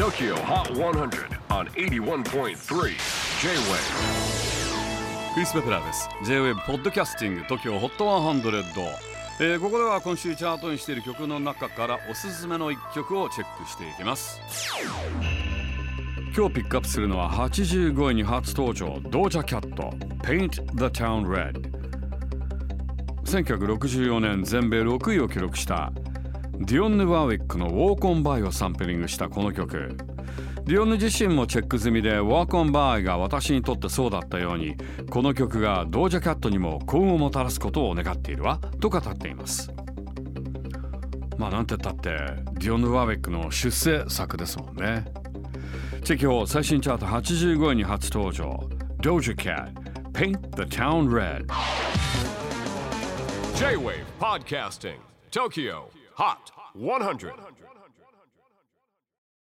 TOKYO HOT 100 on 81.3 J-WAVE クリス・ベプラーです。J-WAVE ポッドキャスティング TOKYO HOT 100、えーここでは今週チャートにしている曲の中からおすすめの一曲をチェックしていきます。今日ピックアップするのは85位に初登場ドージャキャット Paint the Town Red 1964年全米6位を記録したディオンヌ・ワーウィックの「ウォーコン・バイ」をサンプリングしたこの曲。ディオンヌ自身もチェック済みで「ウォーコン・バイ」が私にとってそうだったようにこの曲がドージャキャットにも幸運をもたらすことを願っているわと語っています。まあなんてったってディオンヌ・ワーウィックの出世作ですもんね。チェキホ最新チャート85位に初登場。Doja Cat Paint the Town Red J-WAVE PODCASTING TOKYO. HOT 100